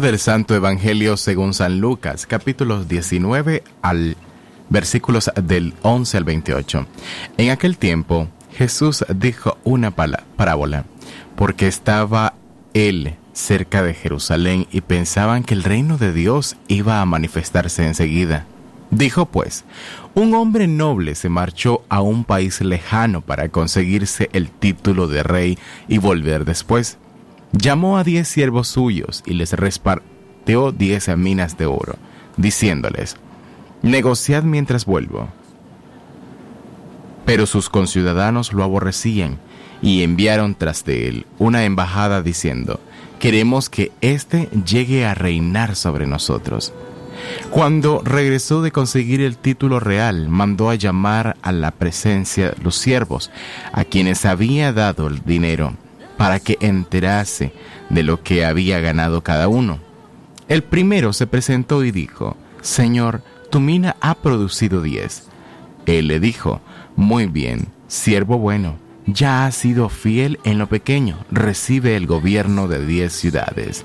Del Santo Evangelio según San Lucas, capítulos 19 al versículos del 11 al 28. En aquel tiempo Jesús dijo una parábola, porque estaba él cerca de Jerusalén y pensaban que el reino de Dios iba a manifestarse enseguida. Dijo pues, un hombre noble se marchó a un país lejano para conseguirse el título de rey y volver después. Llamó a diez siervos suyos y les repartió diez minas de oro, diciéndoles, negociad mientras vuelvo. Pero sus conciudadanos lo aborrecían y enviaron tras de él una embajada diciendo, queremos que éste llegue a reinar sobre nosotros. Cuando regresó de conseguir el título real, mandó a llamar a la presencia los siervos, a quienes había dado el dinero, para que enterase de lo que había ganado cada uno. El primero se presentó y dijo, Señor, tu mina ha producido diez. Él le dijo, Muy bien, siervo bueno, ya has sido fiel en lo pequeño, recibe el gobierno de diez ciudades.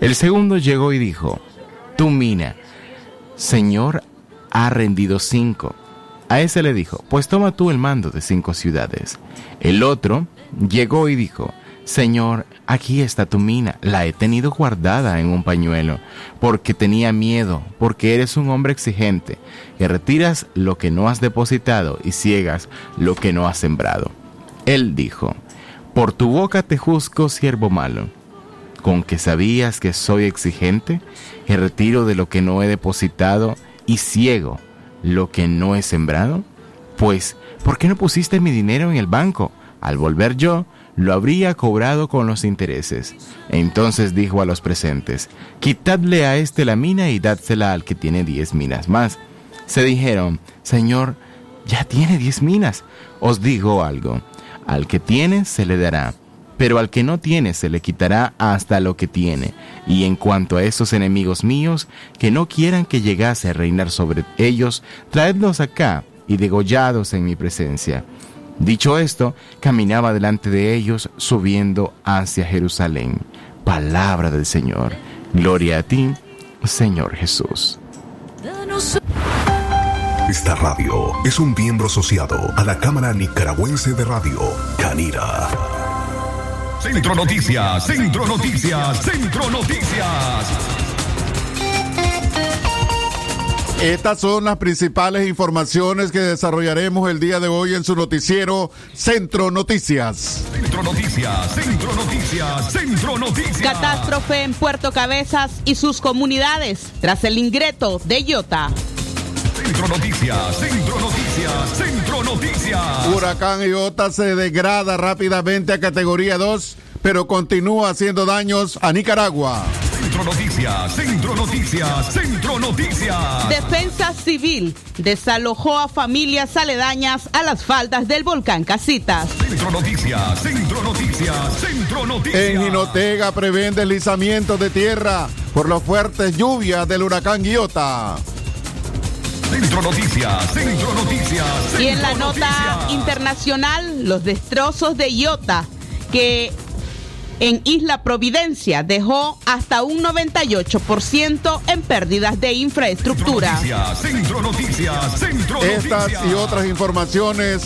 El segundo llegó y dijo, Tu mina, Señor, ha rendido cinco. A ese le dijo, Pues toma tú el mando de cinco ciudades. El otro llegó y dijo, Señor, aquí está tu mina, la he tenido guardada en un pañuelo, porque tenía miedo, porque eres un hombre exigente, que retiras lo que no has depositado y ciegas lo que no has sembrado. Él dijo, Por tu boca te juzgo, siervo malo, con que sabías que soy exigente, que retiro de lo que no he depositado y ciego lo que no he sembrado. Pues, ¿por qué no pusiste mi dinero en el banco? Al volver yo, lo habría cobrado con los intereses. Entonces dijo a los presentes, quitadle a este la mina y dádsela al que tiene diez minas más. Se dijeron, Señor, ya tiene diez minas. Os digo algo, al que tiene se le dará, pero al que no tiene se le quitará hasta lo que tiene. Y en cuanto a esos enemigos míos, que no quieran que llegase a reinar sobre ellos, traedlos acá y degollados en mi presencia. Dicho esto, caminaba delante de ellos subiendo hacia Jerusalén. Palabra del Señor. Gloria a ti, Señor Jesús. Esta radio es un miembro asociado a la Cámara Nicaragüense de Radio, Canira. Centro Noticias, Centro Noticias, Centro Noticias. Estas son las principales informaciones que desarrollaremos el día de hoy en su noticiero Centro Noticias. Centro Noticias, Centro Noticias, Centro Noticias. Catástrofe en Puerto Cabezas y sus comunidades tras el ingreso de Iota. Centro Noticias, Centro Noticias, Centro Noticias. Huracán Iota se degrada rápidamente a categoría 2, pero continúa haciendo daños a Nicaragua. Centro Noticias, Centro Noticias, Centro Noticias. Defensa Civil desalojó a familias aledañas a las faldas del volcán Casitas. Centro Noticias, Centro Noticias, Centro Noticias. En Jinotega prevén deslizamientos de tierra por las fuertes lluvias del huracán Iota. Centro Noticias, Centro Noticias. Centro y en la nota Noticias. internacional, los destrozos de Iota, que en Isla Providencia dejó hasta un 98% en pérdidas de infraestructura. Noticias, Centro Noticias, Centro Estas Noticias. y otras informaciones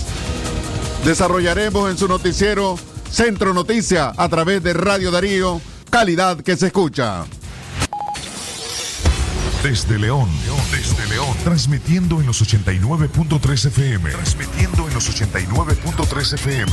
desarrollaremos en su noticiero Centro Noticia a través de Radio Darío, calidad que se escucha. Desde León, desde León, transmitiendo en los 89.3 FM, transmitiendo en los 89.3 FM.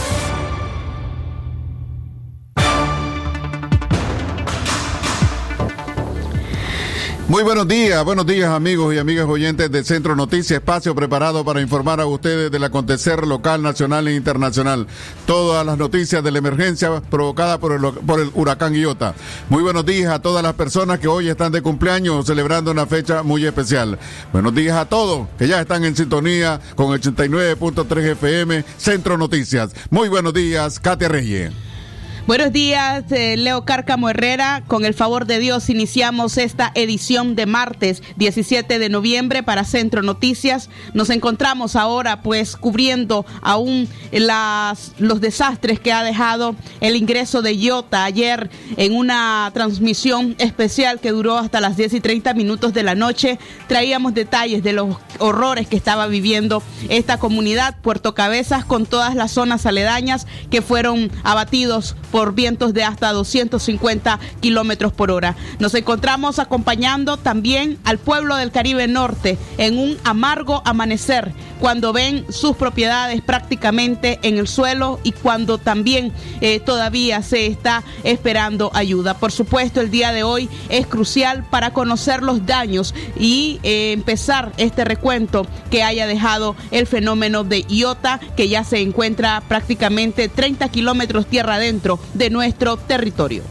Muy buenos días, buenos días amigos y amigas oyentes del Centro Noticias, espacio preparado para informar a ustedes del acontecer local, nacional e internacional. Todas las noticias de la emergencia provocada por el, por el huracán Iota. Muy buenos días a todas las personas que hoy están de cumpleaños celebrando una fecha muy especial. Buenos días a todos que ya están en sintonía con 89.3 FM Centro Noticias. Muy buenos días, Katia Reyes. Buenos días, eh, Leo Cárcamo Herrera. Con el favor de Dios iniciamos esta edición de martes 17 de noviembre para Centro Noticias. Nos encontramos ahora pues cubriendo aún las, los desastres que ha dejado el ingreso de Iota ayer en una transmisión especial que duró hasta las 10 y 30 minutos de la noche. Traíamos detalles de los horrores que estaba viviendo esta comunidad, Puerto Cabezas, con todas las zonas aledañas que fueron abatidos por vientos de hasta 250 kilómetros por hora. Nos encontramos acompañando también al pueblo del Caribe Norte en un amargo amanecer cuando ven sus propiedades prácticamente en el suelo y cuando también eh, todavía se está esperando ayuda. Por supuesto, el día de hoy es crucial para conocer los daños y eh, empezar este recuento que haya dejado el fenómeno de Iota, que ya se encuentra prácticamente 30 kilómetros tierra adentro de nuestro territorio.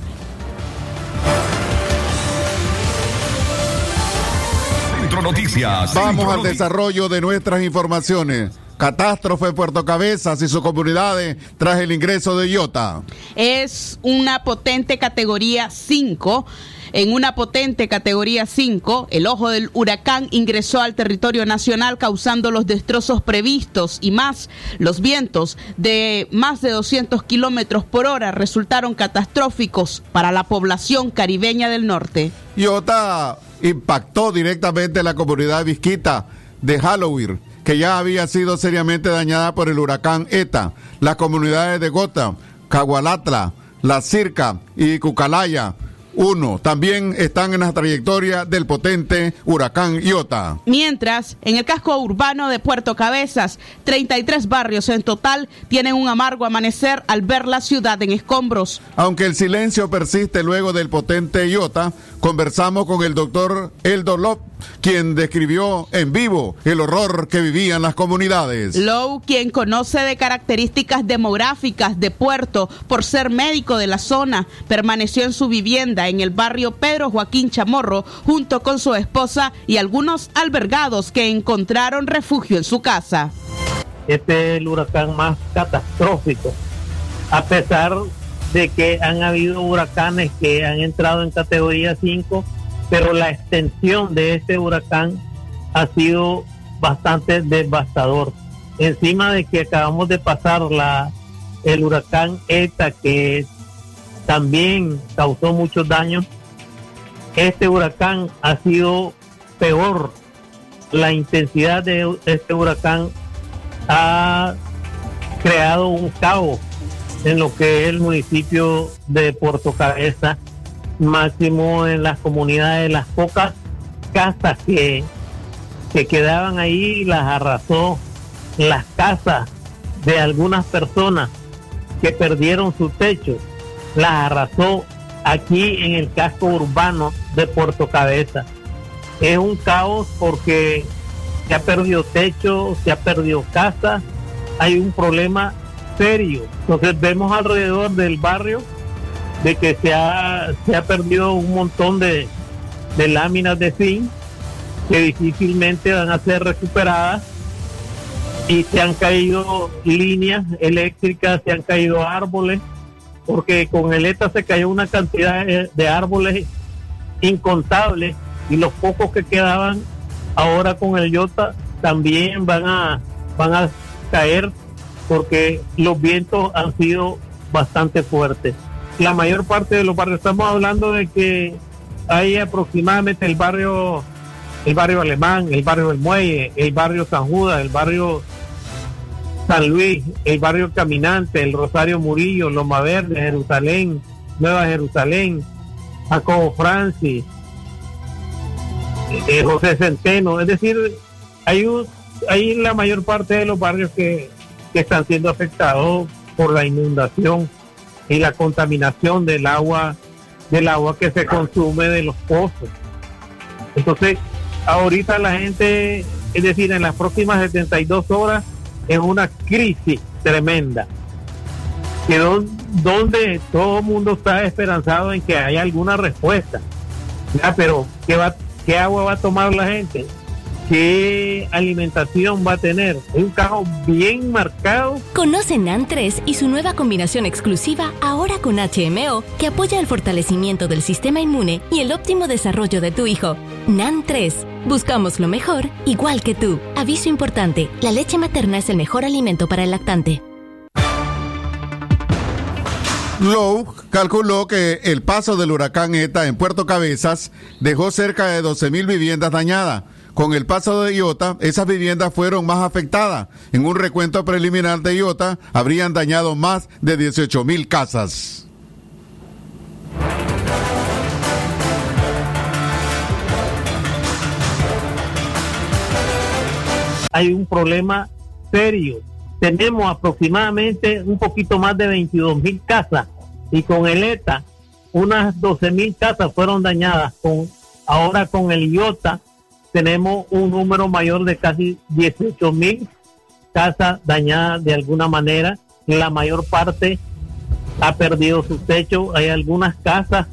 Centro Noticias. Vamos Centro al desarrollo de nuestras informaciones. Catástrofe en Puerto Cabezas y sus comunidades tras el ingreso de Iota. es una potente categoría 5. En una potente categoría 5, el ojo del huracán ingresó al territorio nacional causando los destrozos previstos y más. Los vientos de más de 200 kilómetros por hora resultaron catastróficos para la población caribeña del norte. Iota impactó directamente la comunidad visquita de Halloween, que ya había sido seriamente dañada por el huracán ETA. Las comunidades de Gota, Cagualatla, La Circa y Cucalaya. Uno, también están en la trayectoria del potente huracán Iota. Mientras, en el casco urbano de Puerto Cabezas, 33 barrios en total tienen un amargo amanecer al ver la ciudad en escombros. Aunque el silencio persiste luego del potente Iota, conversamos con el doctor Eldo Lop, quien describió en vivo el horror que vivían las comunidades. Lowe, quien conoce de características demográficas de Puerto por ser médico de la zona, permaneció en su vivienda en el barrio Pedro Joaquín Chamorro junto con su esposa y algunos albergados que encontraron refugio en su casa. este es el huracán más catastrófico, a pesar de que han habido huracanes que han entrado en categoría 5, pero la extensión de este huracán ha sido bastante devastador. Encima de que acabamos de pasar la, el huracán ETA, que también causó muchos daños, este huracán ha sido peor. La intensidad de este huracán ha creado un caos en lo que es el municipio de Puerto Cabeza, máximo en las comunidades, las pocas casas que, que quedaban ahí, las arrasó, las casas de algunas personas que perdieron su techo, las arrasó aquí en el casco urbano de Puerto Cabeza. Es un caos porque se ha perdido techo, se ha perdido casa, hay un problema serio. Entonces vemos alrededor del barrio de que se ha, se ha perdido un montón de, de láminas de zinc que difícilmente van a ser recuperadas y se han caído líneas eléctricas, se han caído árboles, porque con el ETA se cayó una cantidad de, árboles incontables y los pocos que quedaban ahora con el Yota también van a van a caer porque los vientos han sido bastante fuertes. La mayor parte de los barrios, estamos hablando de que hay aproximadamente el barrio el barrio alemán, el barrio del Muelle, el barrio San Judas, el barrio San Luis, el barrio Caminante, el Rosario Murillo, Loma Verde, Jerusalén, Nueva Jerusalén, Jacobo Francis, eh, José Centeno, es decir, hay un, hay la mayor parte de los barrios que, que están siendo afectados por la inundación y la contaminación del agua, del agua que se consume de los pozos. Entonces, ahorita la gente, es decir, en las próximas 72 horas, es una crisis tremenda. Que donde todo el mundo está esperanzado en que haya alguna respuesta. pero ¿qué, va, ¿qué agua va a tomar la gente? Qué alimentación va a tener. Un carro bien marcado. Conoce NAN 3 y su nueva combinación exclusiva ahora con HMO que apoya el fortalecimiento del sistema inmune y el óptimo desarrollo de tu hijo. NAN 3. Buscamos lo mejor, igual que tú. Aviso importante, la leche materna es el mejor alimento para el lactante. Lowe calculó que el paso del huracán ETA en Puerto Cabezas dejó cerca de 12.000 viviendas dañadas con el paso de Iota, esas viviendas fueron más afectadas. En un recuento preliminar de Iota, habrían dañado más de 18 mil casas. Hay un problema serio. Tenemos aproximadamente un poquito más de 22 mil casas y con el ETA unas 12 mil casas fueron dañadas. Con, ahora con el IOTA tenemos un número mayor de casi 18 mil casas dañadas de alguna manera. La mayor parte ha perdido su techo. Hay algunas casas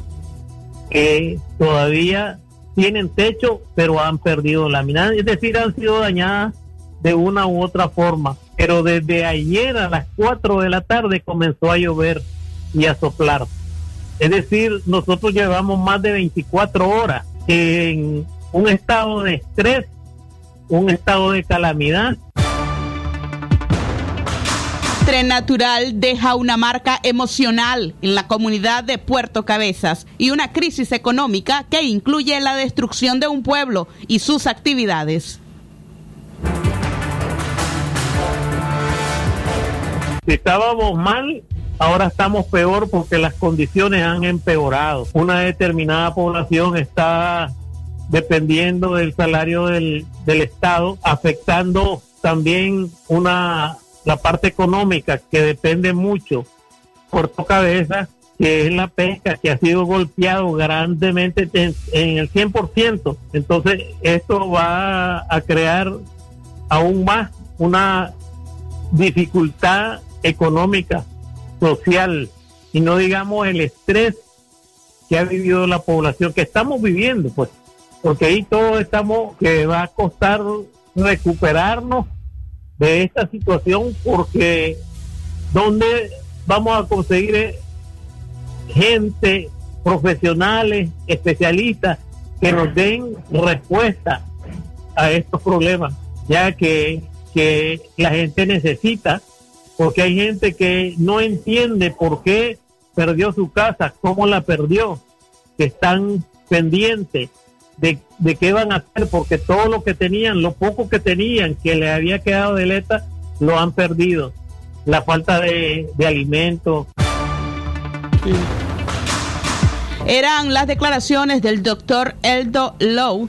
que todavía tienen techo, pero han perdido láminas. Es decir, han sido dañadas de una u otra forma. Pero desde ayer a las 4 de la tarde comenzó a llover y a soplar. Es decir, nosotros llevamos más de 24 horas en un estado de estrés, un estado de calamidad. Tren Natural deja una marca emocional en la comunidad de Puerto Cabezas y una crisis económica que incluye la destrucción de un pueblo y sus actividades. Si estábamos mal, ahora estamos peor porque las condiciones han empeorado. Una determinada población está dependiendo del salario del, del Estado, afectando también una la parte económica que depende mucho por tu cabeza, que es la pesca, que ha sido golpeado grandemente en, en el 100%. Entonces, esto va a crear aún más una dificultad económica, social, y no digamos el estrés que ha vivido la población, que estamos viviendo, pues porque ahí todos estamos que va a costar recuperarnos de esta situación porque donde vamos a conseguir eh, gente profesionales especialistas que nos den respuesta a estos problemas ya que, que la gente necesita porque hay gente que no entiende por qué perdió su casa, cómo la perdió, que están pendientes de, de, qué van a hacer, porque todo lo que tenían, lo poco que tenían, que le había quedado de letra, lo han perdido. La falta de, de alimentos. Eran las declaraciones del doctor Eldo Lowe,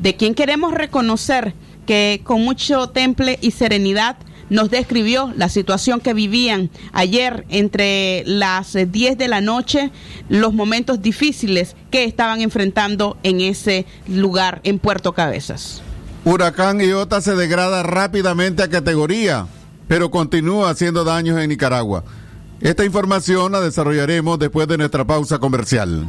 de quien queremos reconocer que con mucho temple y serenidad nos describió la situación que vivían ayer entre las 10 de la noche, los momentos difíciles que estaban enfrentando en ese lugar en Puerto Cabezas. Huracán Iota se degrada rápidamente a categoría, pero continúa haciendo daños en Nicaragua. Esta información la desarrollaremos después de nuestra pausa comercial.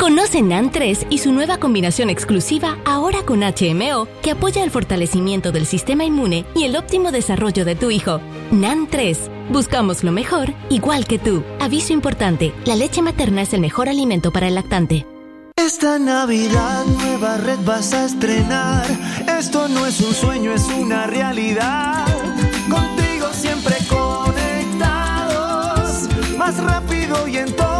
Conoce NAN 3 y su nueva combinación exclusiva ahora con HMO que apoya el fortalecimiento del sistema inmune y el óptimo desarrollo de tu hijo. NAN 3. Buscamos lo mejor, igual que tú. Aviso importante, la leche materna es el mejor alimento para el lactante. Esta Navidad nueva red vas a estrenar. Esto no es un sueño, es una realidad. Contigo siempre conectados, más rápido y en todos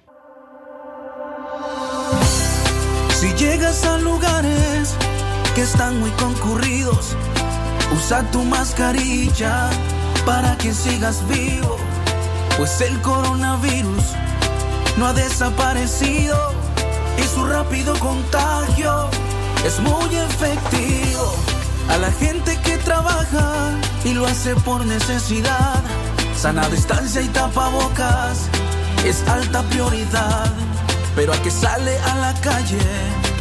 A lugares que están muy concurridos, usa tu mascarilla para que sigas vivo, pues el coronavirus no ha desaparecido y su rápido contagio es muy efectivo. A la gente que trabaja y lo hace por necesidad, sana distancia y tapabocas es alta prioridad. Pero a que sale a la calle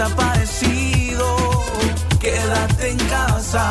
desaparecido. Quédate en casa,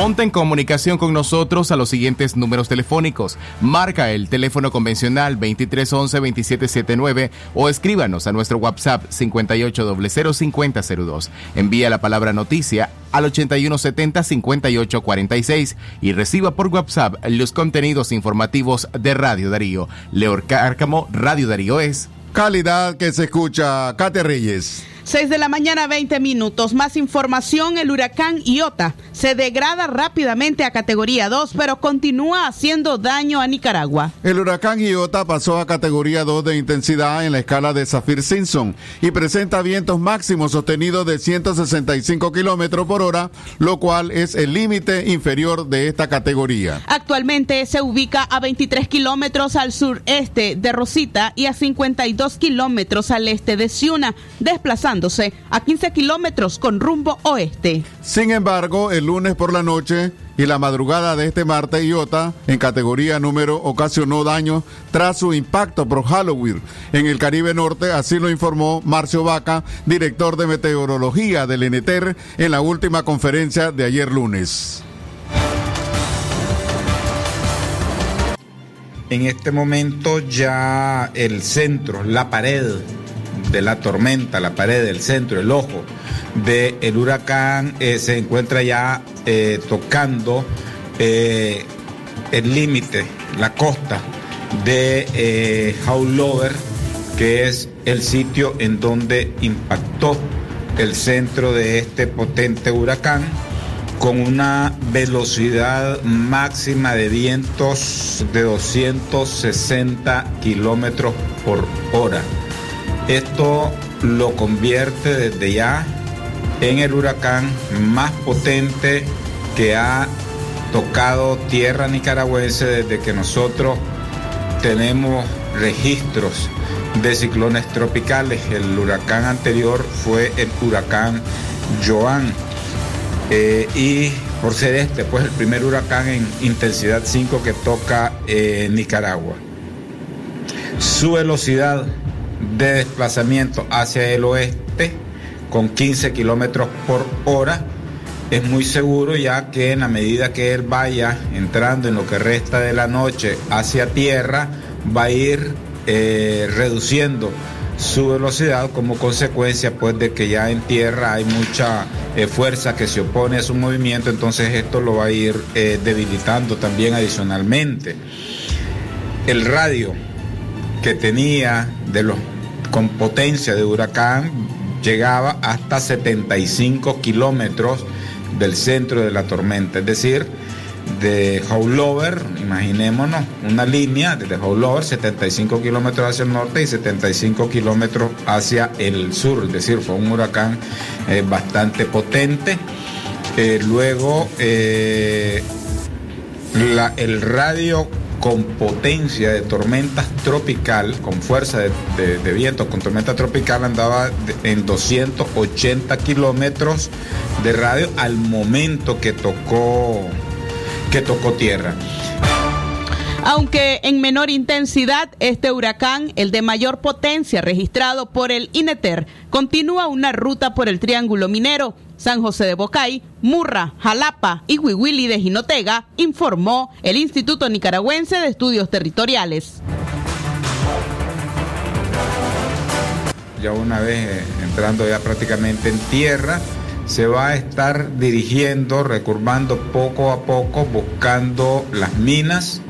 Ponte en comunicación con nosotros a los siguientes números telefónicos. Marca el teléfono convencional 2311-2779 o escríbanos a nuestro WhatsApp 58005002. Envía la palabra noticia al 8170-5846 y reciba por WhatsApp los contenidos informativos de Radio Darío. Leor Cárcamo, Radio Darío es... Calidad que se escucha. Kate Reyes. 6 de la mañana, 20 minutos. Más información, el huracán Iota se degrada rápidamente a categoría 2, pero continúa haciendo daño a Nicaragua. El huracán Iota pasó a categoría 2 de intensidad en la escala de Saffir-Simpson y presenta vientos máximos sostenidos de 165 kilómetros por hora, lo cual es el límite inferior de esta categoría. Actualmente se ubica a 23 kilómetros al sureste de Rosita y a 52 kilómetros al este de Ciuna, desplazándose a 15 kilómetros con rumbo oeste. Sin embargo, el lunes por la noche y la madrugada de este martes Iota, en categoría número, ocasionó daños tras su impacto por Halloween en el Caribe Norte, así lo informó Marcio Vaca, director de meteorología del ENETER, en la última conferencia de ayer lunes. En este momento ya el centro, la pared de la tormenta, la pared del centro, el ojo del huracán eh, se encuentra ya eh, tocando eh, el límite, la costa de Howlover, que es el sitio en donde impactó el centro de este potente huracán con una velocidad máxima de vientos de 260 kilómetros por hora. Esto lo convierte desde ya en el huracán más potente que ha tocado tierra nicaragüense desde que nosotros tenemos registros de ciclones tropicales. El huracán anterior fue el huracán Joan eh, y por ser este, pues el primer huracán en intensidad 5 que toca eh, Nicaragua. Su velocidad de desplazamiento hacia el oeste con 15 kilómetros por hora es muy seguro ya que en la medida que él vaya entrando en lo que resta de la noche hacia tierra va a ir eh, reduciendo su velocidad como consecuencia pues de que ya en tierra hay mucha eh, fuerza que se opone a su movimiento, entonces esto lo va a ir eh, debilitando también adicionalmente. El radio que tenía de los con potencia de huracán llegaba hasta 75 kilómetros del centro de la tormenta, es decir, de Howlover, imaginémonos una línea desde Howlover, 75 kilómetros hacia el norte y 75 kilómetros hacia el sur, es decir, fue un huracán eh, bastante potente. Eh, luego, eh, el radio con potencia de tormenta tropical, con fuerza de, viento, con tormenta tropical andaba en 280 kilómetros de radio al momento que tocó que tocó tierra. Aunque en menor intensidad, este huracán, el de mayor potencia registrado por el INETER, continúa una ruta por el Triángulo Minero, San José de Bocay, Murra, Jalapa y Huihuili de Jinotega, informó el Instituto Nicaragüense de Estudios Territoriales. Ya una vez eh, entrando ya prácticamente en tierra, se va a estar dirigiendo, recurvando poco a poco, buscando las minas,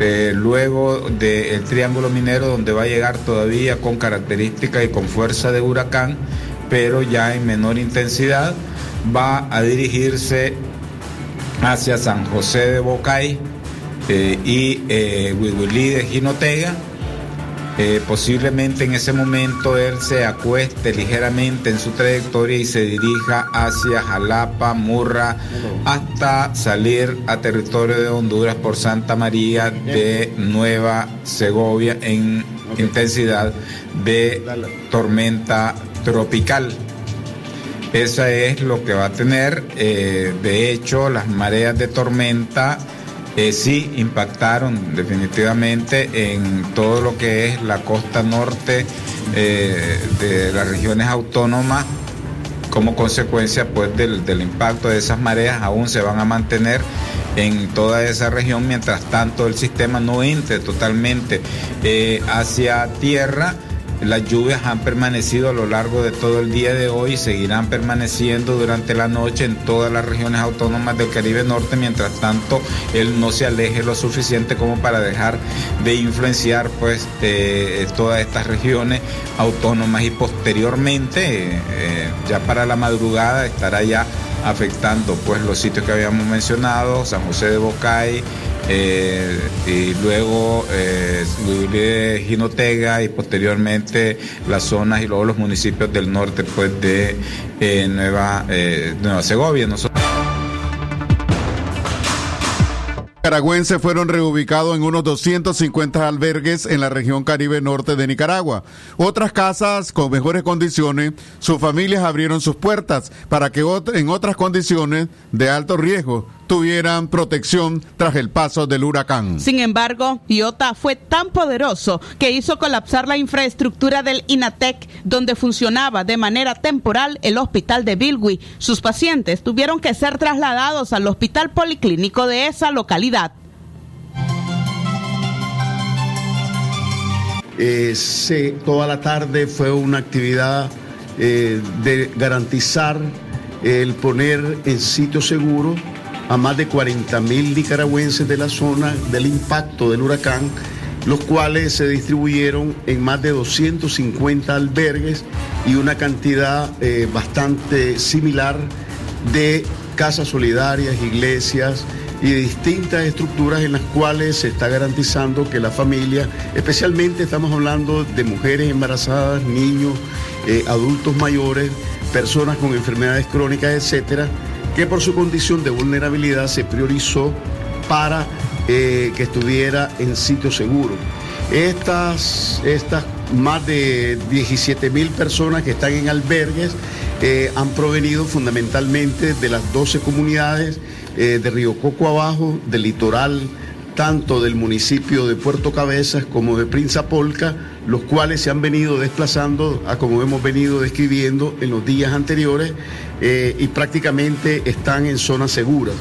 eh, luego del triángulo minero donde va a llegar todavía con característica y con fuerza de huracán, pero ya en menor intensidad, va a dirigirse hacia San José de Bocay eh, y eh, de Jinotega eh, posiblemente en ese momento él se acueste ligeramente en su trayectoria y se dirija hacia Jalapa, Murra, hasta salir a territorio de Honduras por Santa María de Nueva Segovia en intensidad de tormenta tropical. Esa es lo que va a tener. Eh, de hecho, las mareas de tormenta eh, sí impactaron definitivamente en todo lo que es la costa norte eh, de las regiones autónomas. Como consecuencia pues del, impacto de esas mareas aún se van a mantener en toda esa región. Mientras tanto el sistema no entre totalmente eh, hacia tierra las lluvias han permanecido a lo largo de todo el día de hoy y seguirán permaneciendo durante la noche en todas las regiones autónomas del Caribe Norte, mientras tanto él no se aleje lo suficiente como para dejar de influenciar pues eh, todas estas regiones autónomas. Y posteriormente eh, ya para la madrugada estará ya afectando pues los sitios que habíamos mencionado, San José de Bocay, eh, y luego eh, Jinotega y posteriormente las zonas y luego los municipios del norte pues de eh, Nueva, eh, Nueva Segovia. Nosotros nicaragüenses fueron reubicados en unos 250 albergues en la región Caribe Norte de Nicaragua. Otras casas con mejores condiciones, sus familias abrieron sus puertas para que en otras condiciones de alto riesgo tuvieran protección tras el paso del huracán. Sin embargo, Iota fue tan poderoso que hizo colapsar la infraestructura del INATEC, donde funcionaba de manera temporal el hospital de Bilwi. Sus pacientes tuvieron que ser trasladados al hospital policlínico de esa localidad. Eh, toda la tarde fue una actividad eh, de garantizar el poner en sitio seguro a más de 40 mil nicaragüenses de la zona del impacto del huracán, los cuales se distribuyeron en más de 250 albergues y una cantidad eh, bastante similar de casas solidarias, iglesias, y distintas estructuras en las cuales se está garantizando que la familia, especialmente estamos hablando de mujeres embarazadas, niños, eh, adultos mayores, personas con enfermedades crónicas, etcétera, que por su condición de vulnerabilidad se priorizó para eh, que estuviera en sitio seguro. Estas, estas más de 17 mil personas que están en albergues eh, han provenido fundamentalmente de las 12 comunidades eh, de Río Coco abajo, del litoral, tanto del municipio de Puerto Cabezas como de Prinzapolca, los cuales se han venido desplazando a como hemos venido describiendo en los días anteriores eh, y prácticamente están en zonas seguras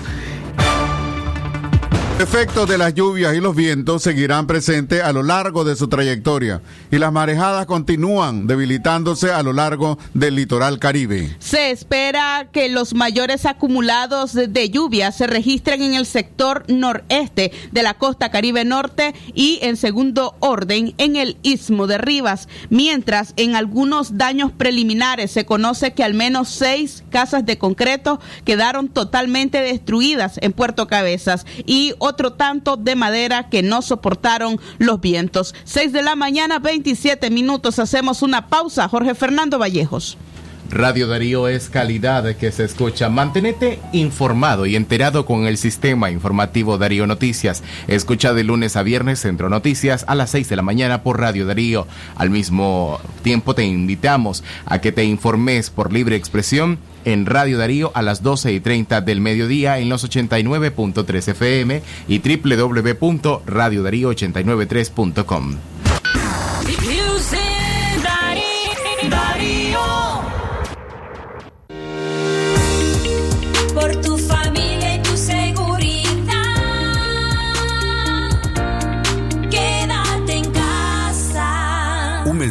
efectos de las lluvias y los vientos seguirán presentes a lo largo de su trayectoria y las marejadas continúan debilitándose a lo largo del litoral caribe. Se espera que los mayores acumulados de lluvia se registren en el sector noreste de la costa caribe norte y en segundo orden en el istmo de Rivas, mientras en algunos daños preliminares se conoce que al menos seis casas de concreto quedaron totalmente destruidas en Puerto Cabezas y otro tanto de madera que no soportaron los vientos. 6 de la mañana, 27 minutos. Hacemos una pausa. Jorge Fernando Vallejos. Radio Darío es calidad que se escucha. Mantenete informado y enterado con el sistema informativo Darío Noticias. Escucha de lunes a viernes Centro Noticias a las 6 de la mañana por Radio Darío. Al mismo tiempo te invitamos a que te informes por libre expresión en Radio Darío a las 12 y 30 del mediodía en los 89.3 FM y www.radiodarío893.com.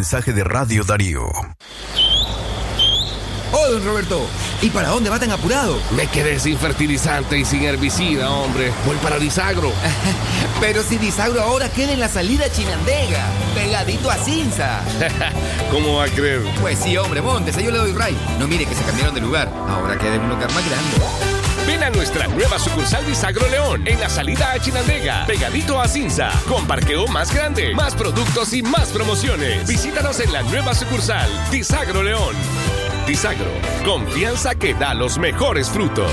mensaje de Radio Darío. Oh, don Roberto, ¿y para dónde va tan apurado? Me quedé sin fertilizante y sin herbicida, hombre. Voy para Disagro. Pero si Disagro ahora queda en la salida Chinandega, pegadito a Cinza. ¿Cómo va a creer? Pues sí, hombre, montes, yo le doy ray. No mire que se cambiaron de lugar. Ahora queda en un lugar más grande. A nuestra nueva sucursal Disagro León en la salida a Chinandega, pegadito a Cinza, con parqueo más grande, más productos y más promociones. Visítanos en la nueva sucursal Disagro León. Disagro, confianza que da los mejores frutos.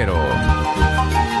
cero.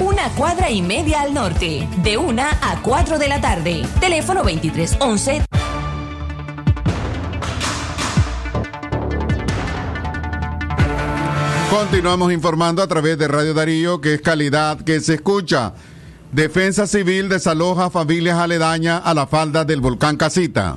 una cuadra y media al norte, de 1 a 4 de la tarde. Teléfono 2311 2311 Continuamos informando a través de Radio Darío, que es calidad que se escucha. Defensa Civil desaloja familias aledañas a la falda del volcán Casita.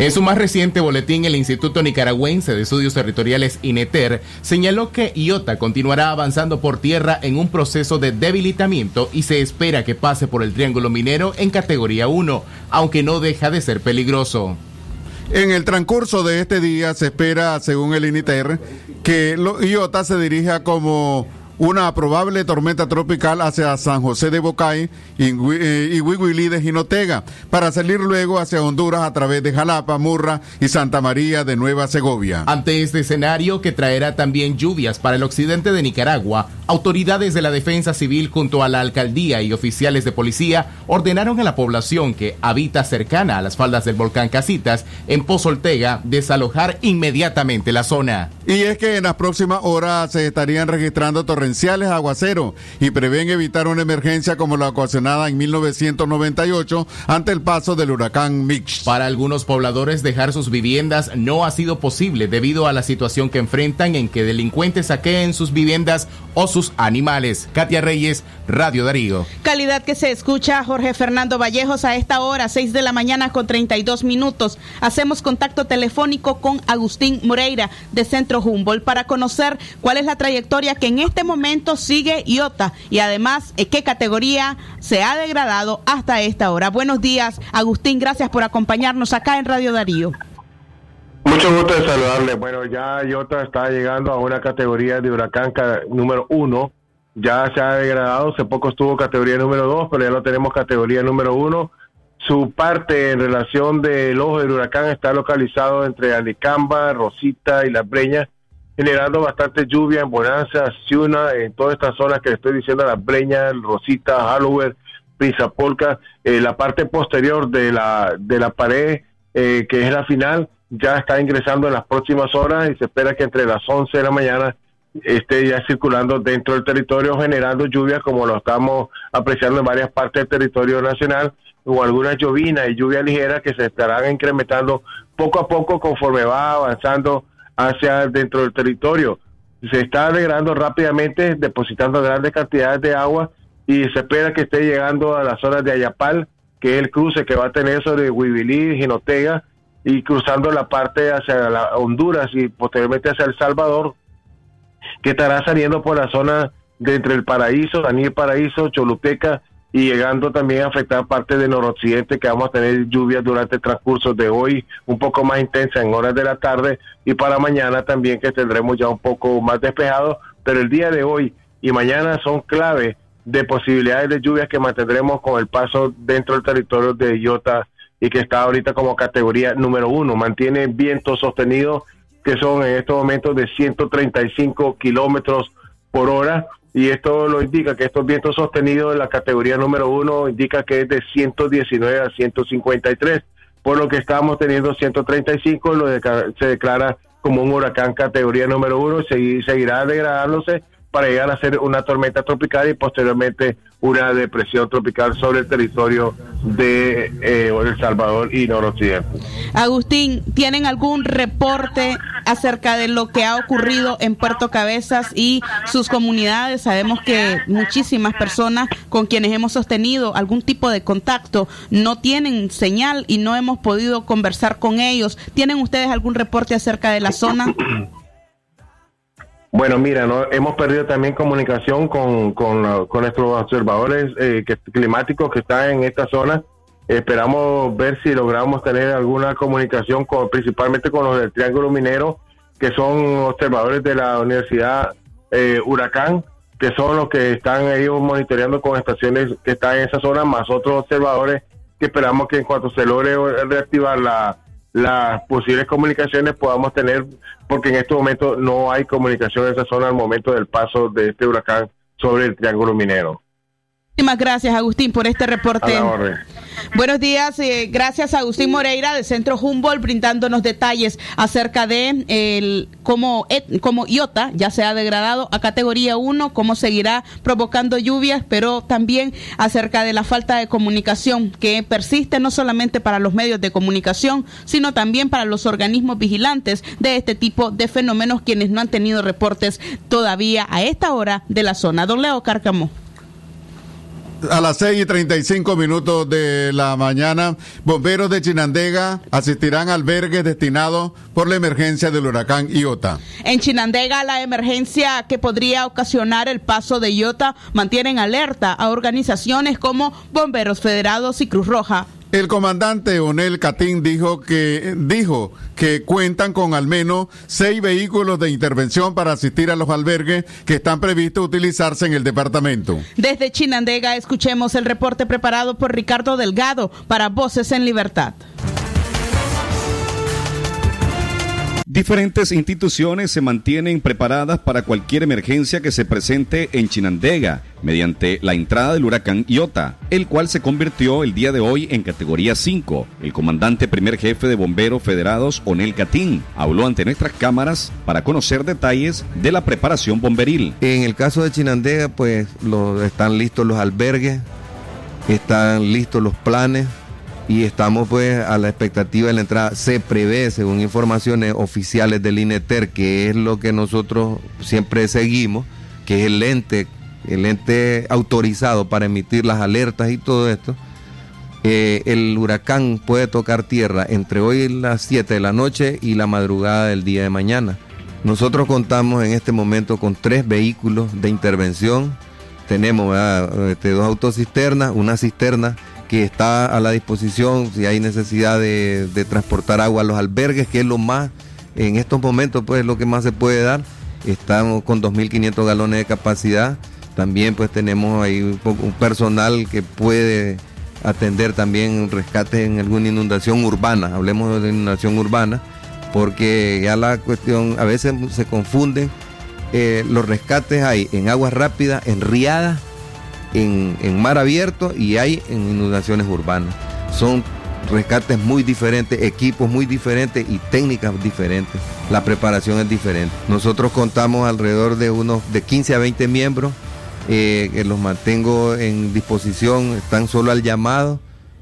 En su más reciente boletín, el Instituto Nicaragüense de Estudios Territoriales INETER señaló que IOTA continuará avanzando por tierra en un proceso de debilitamiento y se espera que pase por el Triángulo Minero en categoría 1, aunque no deja de ser peligroso. En el transcurso de este día se espera, según el INITER, que IOTA se dirija como una probable tormenta tropical hacia San José de Bocay y, Hui- eh, de Jinotega, para salir luego hacia Honduras a través de Jalapa, Murra y Santa María de Nueva Segovia. Ante este escenario, que traerá también lluvias para el occidente de Nicaragua, autoridades de la defensa civil junto a la alcaldía y oficiales de policía ordenaron a la población que habita cercana a las faldas del volcán Casitas, en Pozo Ortega, desalojar inmediatamente la zona. Y es que en las próximas horas se estarían registrando torrenciales aguaceros y prevén evitar una emergencia como la ocasionada en 1998 ante el paso del huracán Mitch. Para algunos pobladores dejar sus viviendas no ha sido posible debido a la situación que enfrentan en que delincuentes saqueen sus viviendas o sus animales. Katia Reyes, Radio Darío. Calidad que se escucha Jorge Fernando Vallejos a esta hora, 6 de la mañana con 32 minutos. Hacemos contacto telefónico con Agustín Moreira de Centro Humboldt para conocer cuál es la trayectoria que en este momento sigue IOTA y además en qué categoría se ha degradado hasta esta hora. Buenos días, Agustín, gracias por acompañarnos acá en Radio Darío. Mucho gusto de saludarle. Bueno, ya Iota está llegando a una categoría de huracán número uno. Ya se ha degradado, hace poco estuvo categoría número dos, pero ya lo tenemos categoría número uno. Su parte en relación del ojo del huracán está localizado entre Alicamba, Rosita y Las Breñas, generando bastante lluvia en Bonanza, Ciuna, en todas estas zonas que estoy diciendo, Las Breñas, Rosita, Halloween, Prizapolca, eh, la parte posterior de la, de la pared, eh, que es la final, ya está ingresando en las próximas horas y se espera que entre las 11 de la mañana esté ya circulando dentro del territorio generando lluvias como lo estamos apreciando en varias partes del territorio nacional o algunas llovinas y lluvias ligeras que se estarán incrementando poco a poco conforme va avanzando hacia dentro del territorio. Se está degradando rápidamente, depositando grandes cantidades de agua y se espera que esté llegando a las zonas de Ayapal, que es el cruce que va a tener sobre Huibilí y Jinotega, y cruzando la parte hacia la Honduras y posteriormente hacia El Salvador, que estará saliendo por la zona de entre el Paraíso, Daniel Paraíso, Choluteca y llegando también a afectar parte del noroccidente que vamos a tener lluvias durante el transcurso de hoy un poco más intensa en horas de la tarde y para mañana también que tendremos ya un poco más despejado, pero el día de hoy y mañana son clave de posibilidades de lluvias que mantendremos con el paso dentro del territorio de Iota y que está ahorita como categoría número uno. Mantiene vientos sostenidos que son en estos momentos de 135 kilómetros por hora y esto lo indica que estos vientos sostenidos en la categoría número uno indica que es de 119 a 153, por lo que estamos teniendo 135, lo se declara como un huracán categoría número uno, segui- seguirá degradándose para llegar a ser una tormenta tropical y posteriormente una depresión tropical sobre el territorio de eh, El Salvador y noroccidente. Agustín, ¿tienen algún reporte acerca de lo que ha ocurrido en Puerto Cabezas y sus comunidades? Sabemos que muchísimas personas con quienes hemos sostenido algún tipo de contacto no tienen señal y no hemos podido conversar con ellos. ¿Tienen ustedes algún reporte acerca de la zona? Bueno, mira, ¿no? hemos perdido también comunicación con, con, nuestros observadores eh, climáticos que están en esta zona. Esperamos ver si logramos tener alguna comunicación con, principalmente con los del Triángulo Minero, que son observadores de la Universidad eh, Huracán, que son los que están ellos monitoreando con estaciones que están en esa zona, más otros observadores que esperamos que en cuanto se logre reactivar la, las posibles comunicaciones podamos tener, porque en este momento no hay comunicación en esa zona al momento del paso de este huracán sobre el Triángulo Minero. Muchísimas gracias, Agustín, por este A reporte. la orden. Buenos días, eh, gracias a Agustín Moreira del Centro Humboldt brindándonos detalles acerca de el cómo, et- cómo IOTA ya se ha degradado a categoría 1, cómo seguirá provocando lluvias, pero también acerca de la falta de comunicación que persiste no solamente para los medios de comunicación, sino también para los organismos vigilantes de este tipo de fenómenos quienes no han tenido reportes todavía a esta hora de la zona. Don Leo Cárcamo. A las 6 y 35 minutos de la mañana, bomberos de Chinandega asistirán albergues destinados por la emergencia del huracán Iota. En Chinandega, la emergencia que podría ocasionar el paso de Iota mantienen alerta a organizaciones como Bomberos Federados y Cruz Roja. El comandante Onel Catín dijo que dijo que cuentan con al menos seis vehículos de intervención para asistir a los albergues que están previstos utilizarse en el departamento. Desde Chinandega, escuchemos el reporte preparado por Ricardo Delgado para Voces en Libertad. Diferentes instituciones se mantienen preparadas para cualquier emergencia que se presente en Chinandega mediante la entrada del huracán Iota, el cual se convirtió el día de hoy en categoría 5. El comandante primer jefe de bomberos federados, Onel Catín, habló ante nuestras cámaras para conocer detalles de la preparación bomberil. En el caso de Chinandega, pues lo- están listos los albergues, están listos los planes y estamos pues a la expectativa de la entrada. Se prevé, según informaciones oficiales del INETER, que es lo que nosotros siempre seguimos, que es el ente, el ente autorizado para emitir las alertas y todo esto. eh, el huracán puede tocar tierra entre hoy las 7 de la noche y la madrugada del día de mañana. Nosotros contamos en este momento con tres vehículos de intervención. Tenemos. Este, dos autocisternas, una cisterna que está a la disposición si hay necesidad de, transportar agua a los albergues, que es lo más, en estos momentos, pues lo que más se puede dar. Estamos con 2.500 galones de capacidad. También pues tenemos ahí un personal que puede atender también rescates en alguna inundación urbana. Hablemos de inundación urbana, porque ya la cuestión, a veces se confunden. eh, los rescates hay en aguas rápidas, en riadas, en, mar abierto y hay en inundaciones urbanas. Son rescates muy diferentes, equipos muy diferentes y técnicas diferentes. La preparación es diferente. Nosotros contamos alrededor de unos de 15 a 20 miembros eh, que los mantengo en disposición, están solo al llamado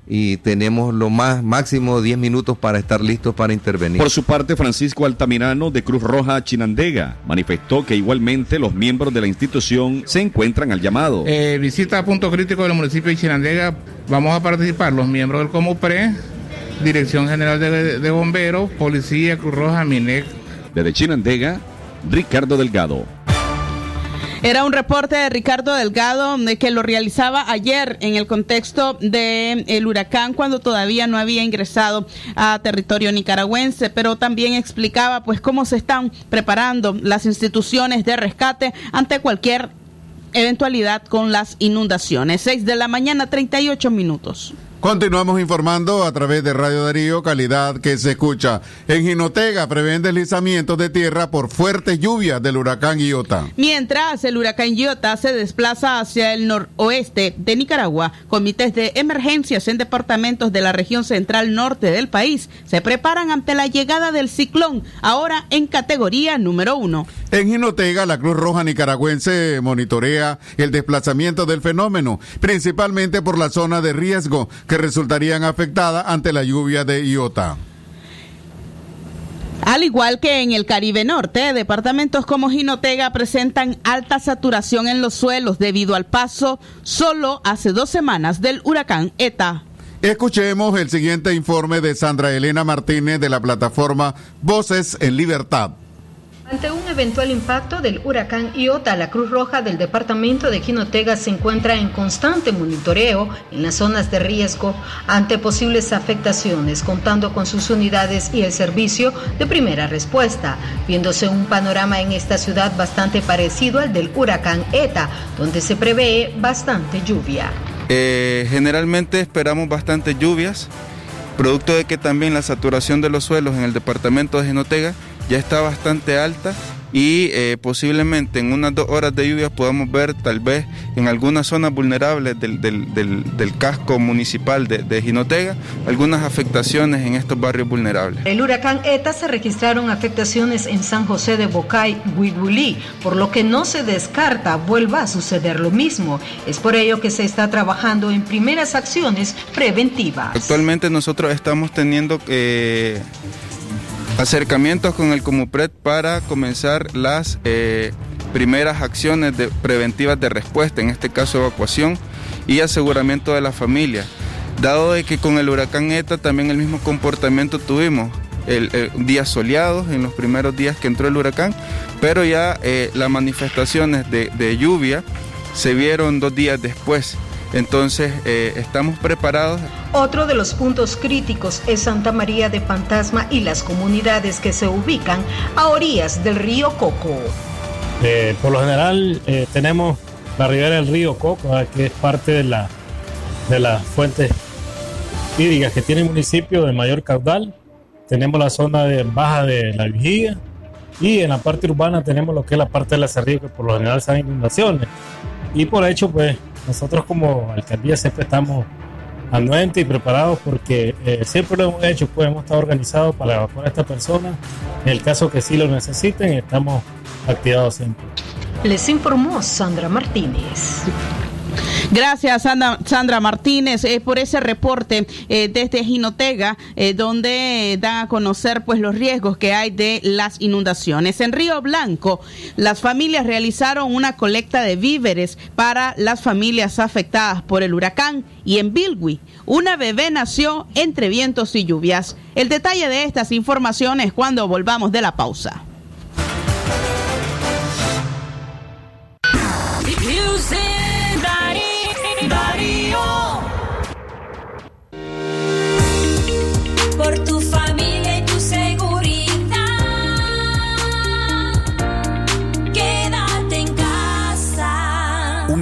y tenemos lo más máximo 10 minutos para estar listos para intervenir. Por su parte, Francisco Altamirano de Cruz Roja Chinandega manifestó que igualmente los miembros de la institución se encuentran al llamado. Eh, visita a punto crítico del municipio de Chinandega. Vamos a participar los miembros del Comupre, Dirección General de, de Bomberos, Policía, Cruz Roja, MINEC. Desde Chinandega, Ricardo Delgado. Era un reporte de Ricardo Delgado de que lo realizaba ayer en el contexto del el huracán cuando todavía no había ingresado a territorio nicaragüense, pero también explicaba pues cómo se están preparando las instituciones de rescate ante cualquier eventualidad con las inundaciones. 6 de la mañana, 38 minutos. Continuamos informando a través de Radio Darío, calidad que se escucha. En Jinotega prevén deslizamientos de tierra por fuertes lluvias del huracán Iota. Mientras el huracán Iota se desplaza hacia el noroeste de Nicaragua, comités de emergencias en departamentos de la región central norte del país se preparan ante la llegada del ciclón, ahora en categoría número uno. En Jinotega, la Cruz Roja Nicaragüense monitorea el desplazamiento del fenómeno, principalmente por la zona de riesgo que resultarían afectadas ante la lluvia de Iota. Al igual que en el Caribe Norte, departamentos como Jinotega presentan alta saturación en los suelos debido al paso solo hace dos semanas del huracán ETA. Escuchemos el siguiente informe de Sandra Elena Martínez de la plataforma Voces en Libertad. Ante un eventual impacto del huracán Iota, la Cruz Roja del departamento de Jinotega se encuentra en constante monitoreo en las zonas de riesgo ante posibles afectaciones, contando con sus unidades y el servicio de primera respuesta, viéndose un panorama en esta ciudad bastante parecido al del huracán ETA, donde se prevé bastante lluvia. Eh, generalmente esperamos bastantes lluvias, producto de que también la saturación de los suelos en el departamento de Genotega ya está bastante alta y eh, posiblemente en unas dos horas de lluvia podamos ver tal vez en algunas zonas vulnerables del, del- del- del casco municipal de, de Jinotega algunas afectaciones en estos barrios vulnerables. El huracán ETA se registraron afectaciones en San José de Bocay, Huigulí, por lo que no se descarta vuelva a suceder lo mismo. Es por ello que se está trabajando en primeras acciones preventivas. Actualmente nosotros estamos teniendo eh, acercamientos con el Comupred para comenzar las eh, primeras acciones de- preventivas de respuesta, en este caso evacuación y aseguramiento de la familia. Dado de que con el huracán ETA también el mismo comportamiento tuvimos, el- días soleados en los primeros días que entró el huracán, pero ya eh, las manifestaciones de lluvia se vieron dos días después. Entonces eh, estamos preparados Otro de los puntos críticos es Santa María de Fantasma y las comunidades que se ubican a orillas del río Coco. Eh, por lo general eh, tenemos la ribera del río Coco, ¿verdad? que es parte de la de las fuentes hídricas que tiene el municipio de mayor caudal. Tenemos la zona de baja de la Vigía y en la parte urbana tenemos lo que es la parte de la Cerrillo que por lo general son inundaciones. Y por hecho, pues nosotros como alcaldía siempre estamos anuentes y preparados porque eh, siempre lo hemos hecho, pues hemos estado organizados para evacuar a esta persona. En el caso que sí lo necesiten, estamos activados siempre. Les informó Sandra Martínez. Gracias, Sandra, Martínez, eh, por ese reporte eh, desde Jinotega, eh, donde dan a conocer pues los riesgos que hay de las inundaciones. En Río Blanco, las familias realizaron una colecta de víveres para las familias afectadas por el huracán y en Bilwi, una bebé nació entre vientos y lluvias. El detalle de estas informaciones cuando volvamos de la pausa.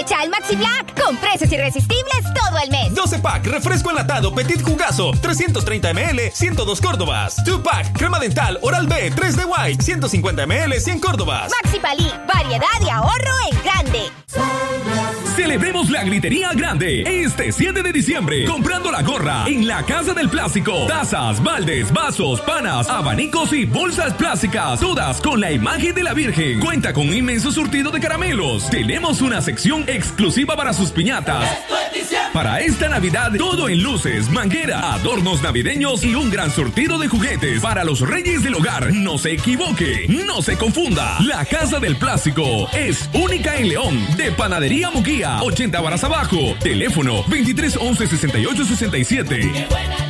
Aprovecha el Maxi Black con precios irresistibles todo el mes. 12 pack refresco enlatado Petit Jugazo 330 ml 102 Córdobas. 2 pack crema dental Oral B 3 de White 150 ml 100 Córdobas. Maxi Palí, variedad y ahorro en grande. Celebremos la gritería grande este 7 de diciembre comprando la gorra en la Casa del Plástico. Tazas, baldes, vasos, panas, abanicos y bolsas plásticas, todas con la imagen de la Virgen. Cuenta con un inmenso surtido de caramelos. Tenemos una sección exclusiva para sus piñatas. Para esta Navidad, todo en luces, manguera, adornos navideños y un gran surtido de juguetes para los reyes del hogar. No se equivoque, no se confunda. La Casa del Plástico es única en León, de Panadería Muguía, 80 varas abajo. Teléfono 23 11 68 67.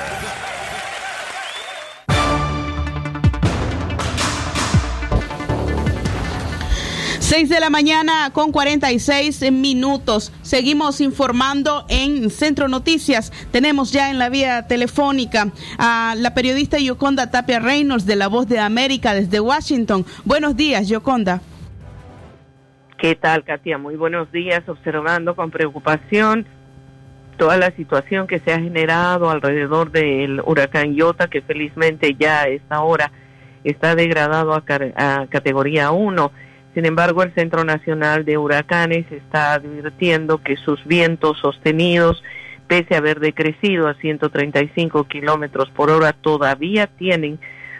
6 de la mañana con 46 minutos. Seguimos informando en Centro Noticias. Tenemos ya en la vía telefónica a la periodista Yoconda Tapia Reynolds de La Voz de América desde Washington. Buenos días, Yoconda. ¿Qué tal, Katia? Muy buenos días, observando con preocupación toda la situación que se ha generado alrededor del huracán Iota, que felizmente ya a esta hora está degradado a, a categoría 1. Sin embargo, el Centro Nacional de Huracanes está advirtiendo que sus vientos sostenidos, pese a haber decrecido a 135 kilómetros por hora, todavía tienen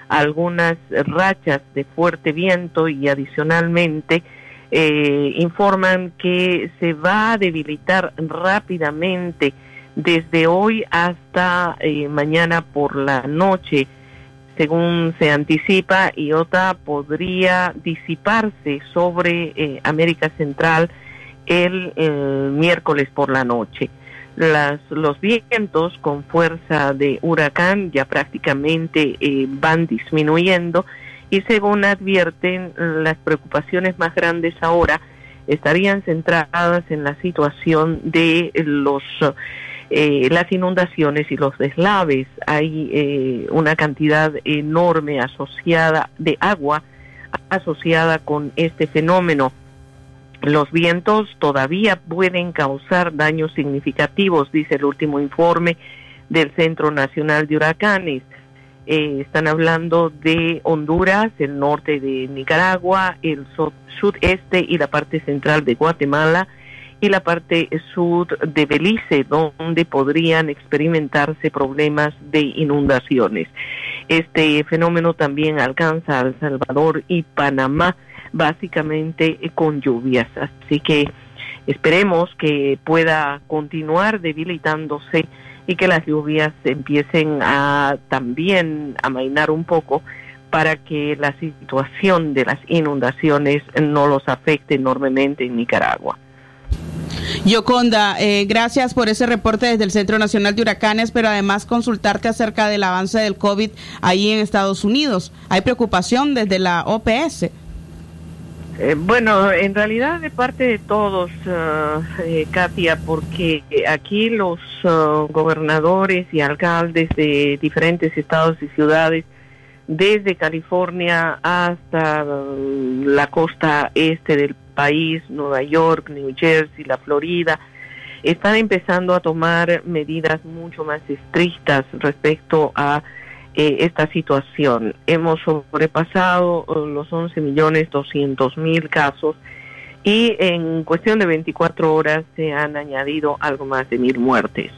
algunas rachas de fuerte viento y adicionalmente eh, informan que se va a debilitar rápidamente desde hoy hasta eh, mañana por la noche según se anticipa, IOTA podría disiparse sobre eh, América Central el, eh, miércoles por la noche. Las, los vientos con fuerza de huracán ya prácticamente eh, van disminuyendo y según advierten, las preocupaciones más grandes ahora estarían centradas en la situación de los eh, las inundaciones y los deslaves. Hay eh, una cantidad enorme asociada de agua asociada con este fenómeno. Los vientos todavía pueden causar daños significativos, dice el último informe del Centro Nacional de Huracanes. Eh, están hablando de Honduras, el norte de Nicaragua, el sudeste y la parte central de Guatemala y la parte sur de Belice, donde podrían experimentarse problemas de inundaciones. Este fenómeno también alcanza a El Salvador y Panamá, básicamente eh, con lluvias. Así que esperemos que pueda continuar debilitándose y que las lluvias empiecen a también amainar un poco para que la situación de las inundaciones no los afecte enormemente en Nicaragua. Yoconda, eh, gracias por ese reporte desde el Centro Nacional de Huracanes, pero además consultarte acerca del avance del COVID ahí en Estados Unidos. Hay preocupación desde la OPS. Eh, bueno, en realidad de parte de todos, ah, eh, Katia, porque aquí los ah, gobernadores y alcaldes de diferentes estados y ciudades, desde California hasta mm, la costa este del país, Nueva York, New Jersey, la Florida, están empezando a tomar medidas mucho más estrictas respecto a eh, esta situación. Hemos sobrepasado eh, los 11 millones 200 mil casos y en cuestión de 24 horas se han añadido algo más de mil muertes.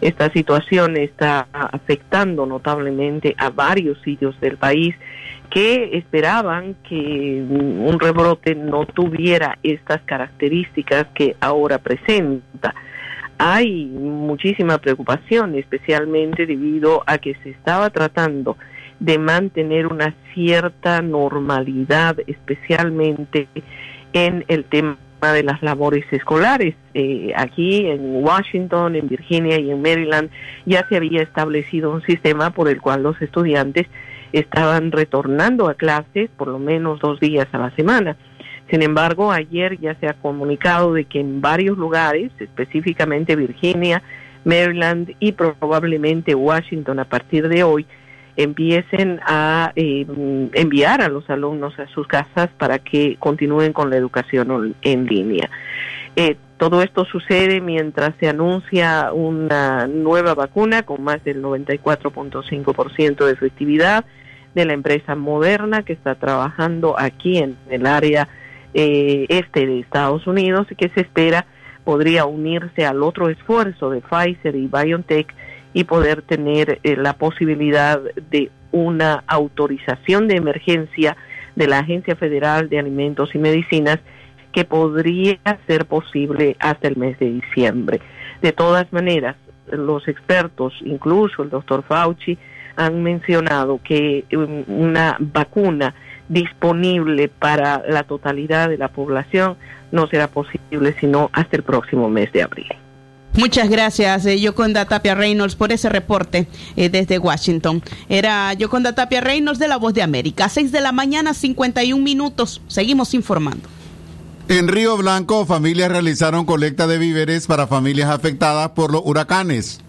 Esta situación está afectando notablemente a varios sitios del país que esperaban que un rebrote no tuviera estas características que ahora presenta. Hay muchísima preocupación, especialmente debido a que se estaba tratando de mantener una cierta normalidad, especialmente en el tema de las labores escolares. Eh, aquí en Washington, en Virginia y en Maryland ya se había establecido un sistema por el cual los estudiantes estaban retornando a clases por lo menos dos días a la semana. Sin embargo, ayer ya se ha comunicado de que en varios lugares, específicamente Virginia, Maryland y probablemente Washington a partir de hoy, empiecen a eh, enviar a los alumnos a sus casas para que continúen con la educación en línea. Eh, todo esto sucede mientras se anuncia una nueva vacuna con más del 94.5% de efectividad de la empresa Moderna que está trabajando aquí en el área eh, este de Estados Unidos y que se espera podría unirse al otro esfuerzo de Pfizer y BioNTech y poder tener eh, la posibilidad de una autorización de emergencia de la Agencia Federal de Alimentos y Medicinas que podría ser posible hasta el mes de diciembre. De todas maneras, los expertos, incluso el doctor Fauci, han mencionado que um, una vacuna disponible para la totalidad de la población no será posible sino hasta el próximo mes de abril. Muchas gracias, eh, Yoconda Tapia Reynolds, por ese reporte eh, desde Washington. Era Yoconda Tapia Reynolds de La Voz de América. 6 de la mañana, 51 minutos. Seguimos informando. En Río Blanco, familias realizaron colecta de víveres para familias afectadas por los huracanes.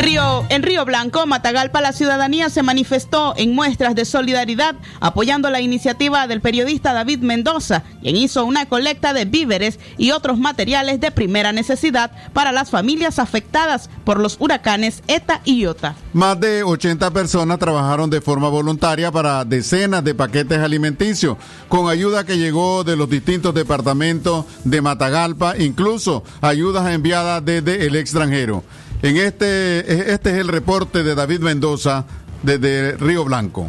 Río, en Río Blanco, Matagalpa, la ciudadanía se manifestó en muestras de solidaridad apoyando la iniciativa del periodista David Mendoza, quien hizo una colecta de víveres y otros materiales de primera necesidad para las familias afectadas por los huracanes ETA y IOTA. Más de 80 personas trabajaron de forma voluntaria para decenas de paquetes alimenticios, con ayuda que llegó de los distintos departamentos de Matagalpa, incluso ayudas enviadas desde el extranjero. En este, este es el reporte de David Mendoza desde Río Blanco.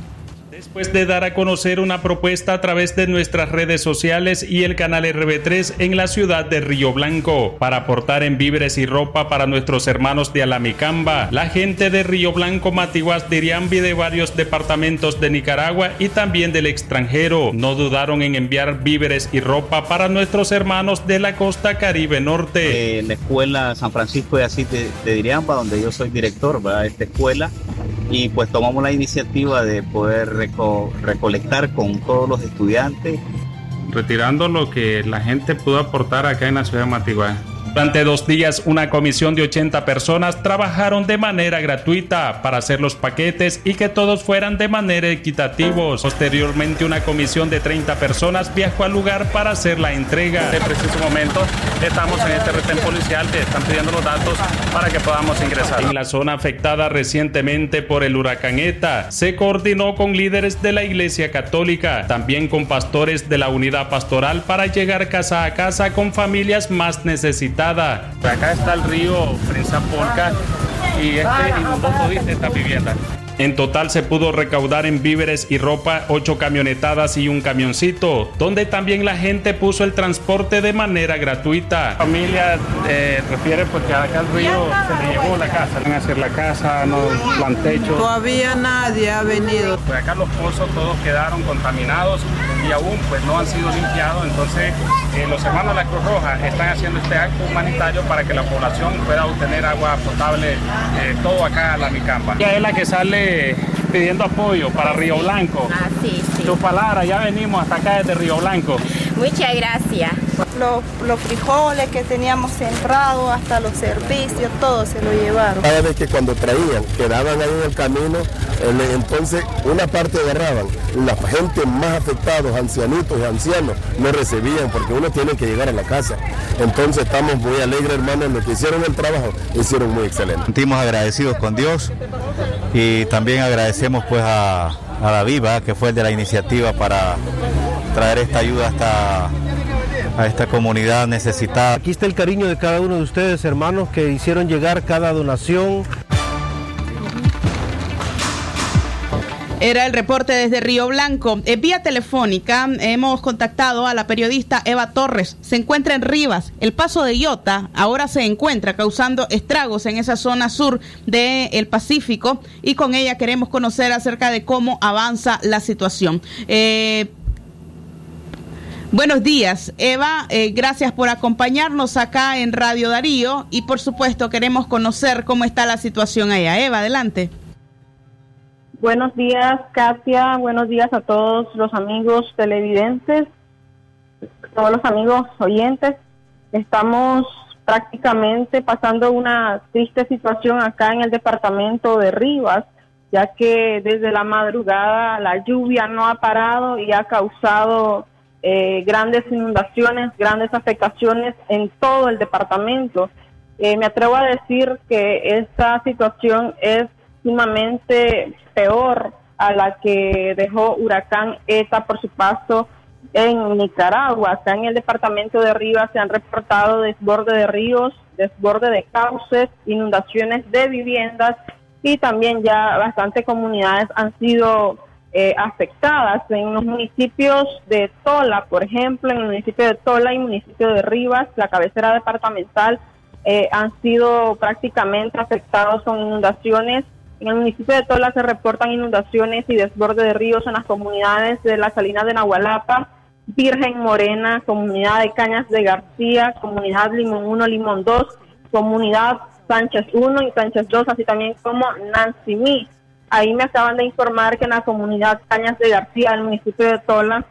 Después de dar a conocer una propuesta a través de nuestras redes sociales y el canal RB3 en la ciudad de Río Blanco para aportar en víveres y ropa para nuestros hermanos de Alamicamba, la gente de Río Blanco, Matiguas, Diriambi de varios departamentos de Nicaragua y también del extranjero no dudaron en enviar víveres y ropa para nuestros hermanos de la costa Caribe Norte. Eh, la escuela San Francisco de Asís de, Diriamba, donde yo soy director ¿verdad? esta escuela, y pues tomamos la iniciativa de poder reco- recolectar con todos los estudiantes retirando lo que la gente pudo aportar acá en la ciudad de Matiguá. Durante dos días, una comisión de 80 personas trabajaron de manera gratuita para hacer los paquetes y que todos fueran de manera equitativos. Posteriormente, una comisión de 30 personas viajó al lugar para hacer la entrega. En preciso momento, estamos en este retén policial que están pidiendo los datos para que podamos ingresar. En la zona afectada recientemente por el huracán ETA, se coordinó con líderes de la Iglesia Católica, también con pastores de la unidad pastoral para llegar casa a casa con familias más necesitadas. Acá está el río Prince Polca y este inundó todita esta vivienda. En total se pudo recaudar en víveres y ropa ocho camionetadas y un camioncito, donde también la gente puso el transporte de manera gratuita. La familia eh, refiere porque acá el río se le llevó la casa, van a hacer la casa, no plan techo. Todavía nadie ha venido. Pues acá los pozos todos quedaron contaminados y aún pues no han sido limpiados, entonces eh, los hermanos de la Cruz Roja están haciendo este acto humanitario para que la población pueda obtener agua potable eh, todo acá a la Micamba. Ella es la que sale pidiendo apoyo para Río Blanco. Ah, sí, sí. Tu palabra, ya venimos hasta acá desde Río Blanco. Muchas gracias. Los, los frijoles que teníamos sembrados, hasta los servicios, todo se lo llevaron. Cada vez que cuando traían, quedaban ahí en el camino, entonces una parte agarraban. La gente más afectados, ancianitos y ancianos, no recibían porque uno tiene que llegar a la casa. Entonces estamos muy alegres, hermanos, los que hicieron el trabajo, lo hicieron muy excelente. sentimos agradecidos con Dios y también agradecemos pues a, a David, ¿verdad? que fue el de la iniciativa para traer esta ayuda hasta a esta comunidad necesitada. Aquí está el cariño de cada uno de ustedes, hermanos, que hicieron llegar cada donación. Era el reporte desde Río Blanco. Eh, vía telefónica hemos contactado a la periodista Eva Torres. Se encuentra en Rivas. El paso de Iota ahora se encuentra causando estragos en esa zona sur del Pacífico y con ella queremos conocer acerca de cómo avanza la situación. Eh, Buenos días, Eva. eh, gracias por acompañarnos acá en Radio Darío y por supuesto queremos conocer cómo está la situación allá. Eva, adelante. Buenos días, Katia. Buenos días a todos los amigos televidentes, todos los amigos oyentes. Estamos prácticamente pasando una triste situación acá en el departamento de Rivas, ya que desde la madrugada la lluvia no ha parado y ha causado eh, grandes inundaciones, grandes afectaciones en todo el departamento. Eh, me atrevo a decir que esta situación es sumamente peor a la que dejó huracán ETA por su paso en Nicaragua. Acá en el departamento de Rivas se han reportado desborde de ríos, desborde de cauces, inundaciones de viviendas y también ya bastantes comunidades han sido eh, afectadas en los municipios de Tola, por ejemplo, en el municipio de Tola y municipio de Rivas, la cabecera departamental, eh, han sido prácticamente afectados con inundaciones. En el municipio de Tola se reportan inundaciones y desborde de ríos en las comunidades de la Salina de Nahualapa, Virgen Morena, comunidad de Cañas de García, comunidad Limón 1, Limón 2, comunidad Sánchez 1 y Sánchez 2, así también como Nancy Mi. Ahí me acaban de informar que en la comunidad Cañas de García, el municipio de Tola,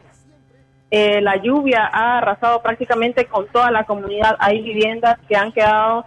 eh, la lluvia ha arrasado prácticamente con toda la comunidad. Hay viviendas que han quedado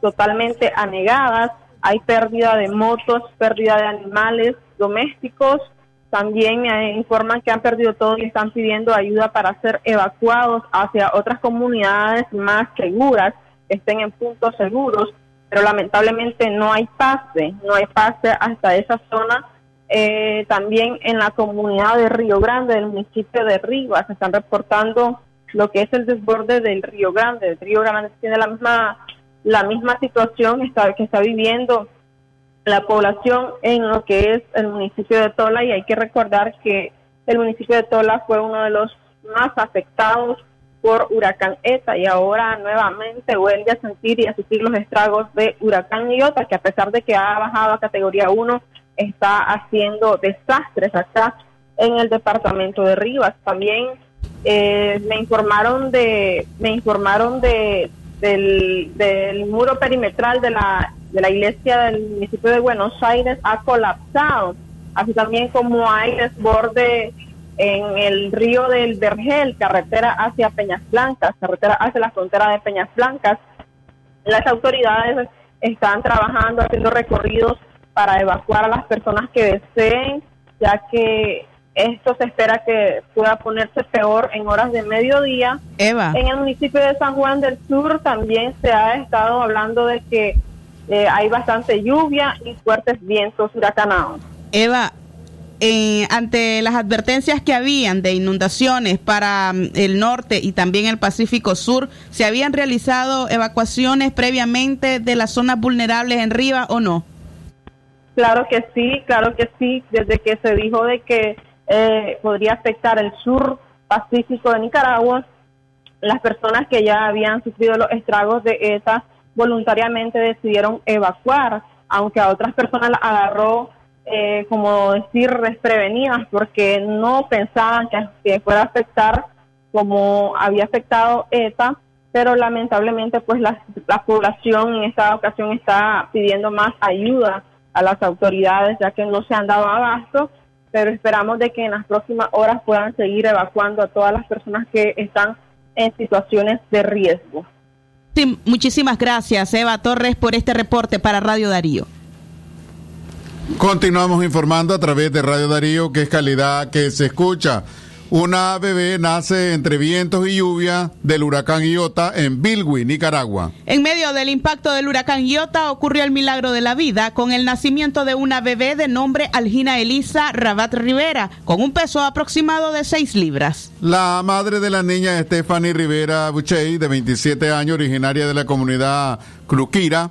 totalmente anegadas, hay pérdida de motos, pérdida de animales domésticos. También me informan que han perdido todo y están pidiendo ayuda para ser evacuados hacia otras comunidades más seguras, que estén en puntos seguros pero lamentablemente no hay pase, no hay pase hasta esa zona. Eh, también en la comunidad de Río Grande, del municipio de Rivas, se están reportando lo que es el desborde del Río Grande. El Río Grande tiene la misma la misma situación está, que está viviendo la población en lo que es el municipio de Tola y hay que recordar que el municipio de Tola fue uno de los más afectados por huracán ETA y ahora nuevamente vuelve a sentir y a sufrir los estragos de huracán Iota, que a pesar de que ha bajado a categoría 1, está haciendo desastres acá en el departamento de Rivas. También eh, me informaron de me informaron de del, del muro perimetral de la de la iglesia del municipio de Buenos Aires ha colapsado, así también como hay desborde en el río del Vergel, carretera hacia Peñas Blancas, carretera hacia la frontera de Peñas Blancas. Las autoridades están trabajando, haciendo recorridos para evacuar a las personas que deseen, ya que esto se espera que pueda ponerse peor en horas de mediodía. Eva. En el municipio de San Juan del Sur también se ha estado hablando de que eh, hay bastante lluvia y fuertes vientos huracanados. Eva, eh, ante las advertencias que habían de inundaciones para mm, el norte y también el Pacífico Sur, ¿se habían realizado evacuaciones previamente de las zonas vulnerables en Rivas o no? Claro que sí, claro que sí, desde que se dijo de que eh, podría afectar el sur pacífico de Nicaragua, las personas que ya habían sufrido los estragos de ETA voluntariamente decidieron evacuar, aunque a otras personas las agarró, eh, como decir, desprevenidas, porque no pensaban que, fuera a afectar como había afectado ETA, pero lamentablemente pues la, la población en esta ocasión está pidiendo más ayuda a las autoridades, ya que no se han dado abasto, pero esperamos de que en las próximas horas puedan seguir evacuando a todas las personas que están en situaciones de riesgo. Sí, muchísimas gracias, Eva Torres, por este reporte para Radio Darío. Continuamos informando a través de Radio Darío, que es calidad que se escucha. Una bebé nace entre vientos y lluvia del huracán Iota en Bilwi, Nicaragua. En medio del impacto del huracán Iota ocurrió el milagro de la vida con el nacimiento de una bebé de nombre Algina Elisa Rabat Rivera, con un peso aproximado de 6 libras. La madre de la niña Stephanie Rivera Buchey, de 27 años, originaria de la comunidad Cluquira,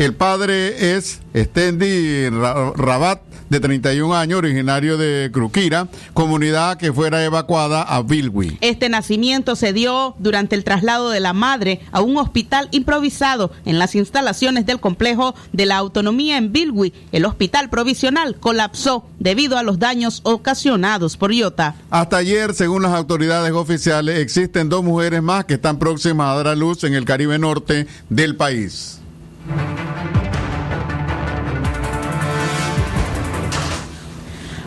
El padre es Estendi Ra- Rabat, de 31 años, originario de Cruquira, comunidad que fuera evacuada a Bilwi. Este nacimiento se dio durante el traslado de la madre a un hospital improvisado en las instalaciones del complejo de la autonomía en Bilwi. El hospital provisional colapsó debido a los daños ocasionados por Iota. Hasta ayer, según las autoridades oficiales, existen dos mujeres más que están próximas a dar a luz en el Caribe Norte del país.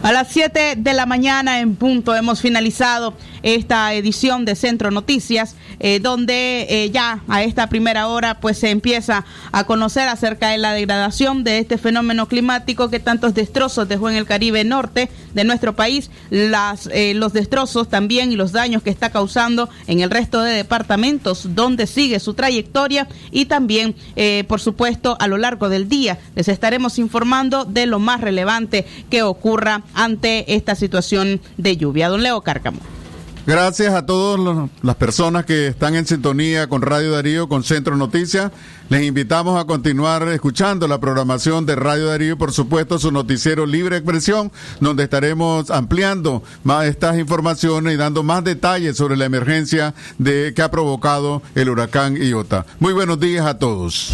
A las 7 de la mañana en punto hemos finalizado esta edición de Centro Noticias, eh, donde eh, ya a esta primera hora pues se empieza a conocer acerca de la degradación de este fenómeno climático que tantos destrozos dejó en el Caribe Norte de nuestro país, eh, los destrozos también y los daños que está causando en el resto de departamentos donde sigue su trayectoria y también, por supuesto, a lo largo del día les estaremos informando de lo más relevante que ocurra ante esta situación de lluvia. Don Leo Cárcamo. Gracias a todas las personas que están en sintonía con Radio Darío, con Centro Noticias. Les invitamos a continuar escuchando la programación de Radio Darío y, por supuesto, su noticiero Libre Expresión, donde estaremos ampliando más estas informaciones y dando más detalles sobre la emergencia de que ha provocado el huracán Iota. Muy buenos días a todos.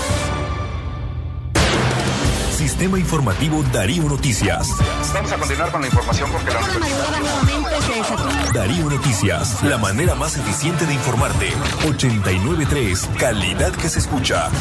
Sistema Informativo Darío Noticias. Vamos a continuar con la información porque la Darío Noticias, la manera más eficiente de informarte. 893, calidad que se escucha.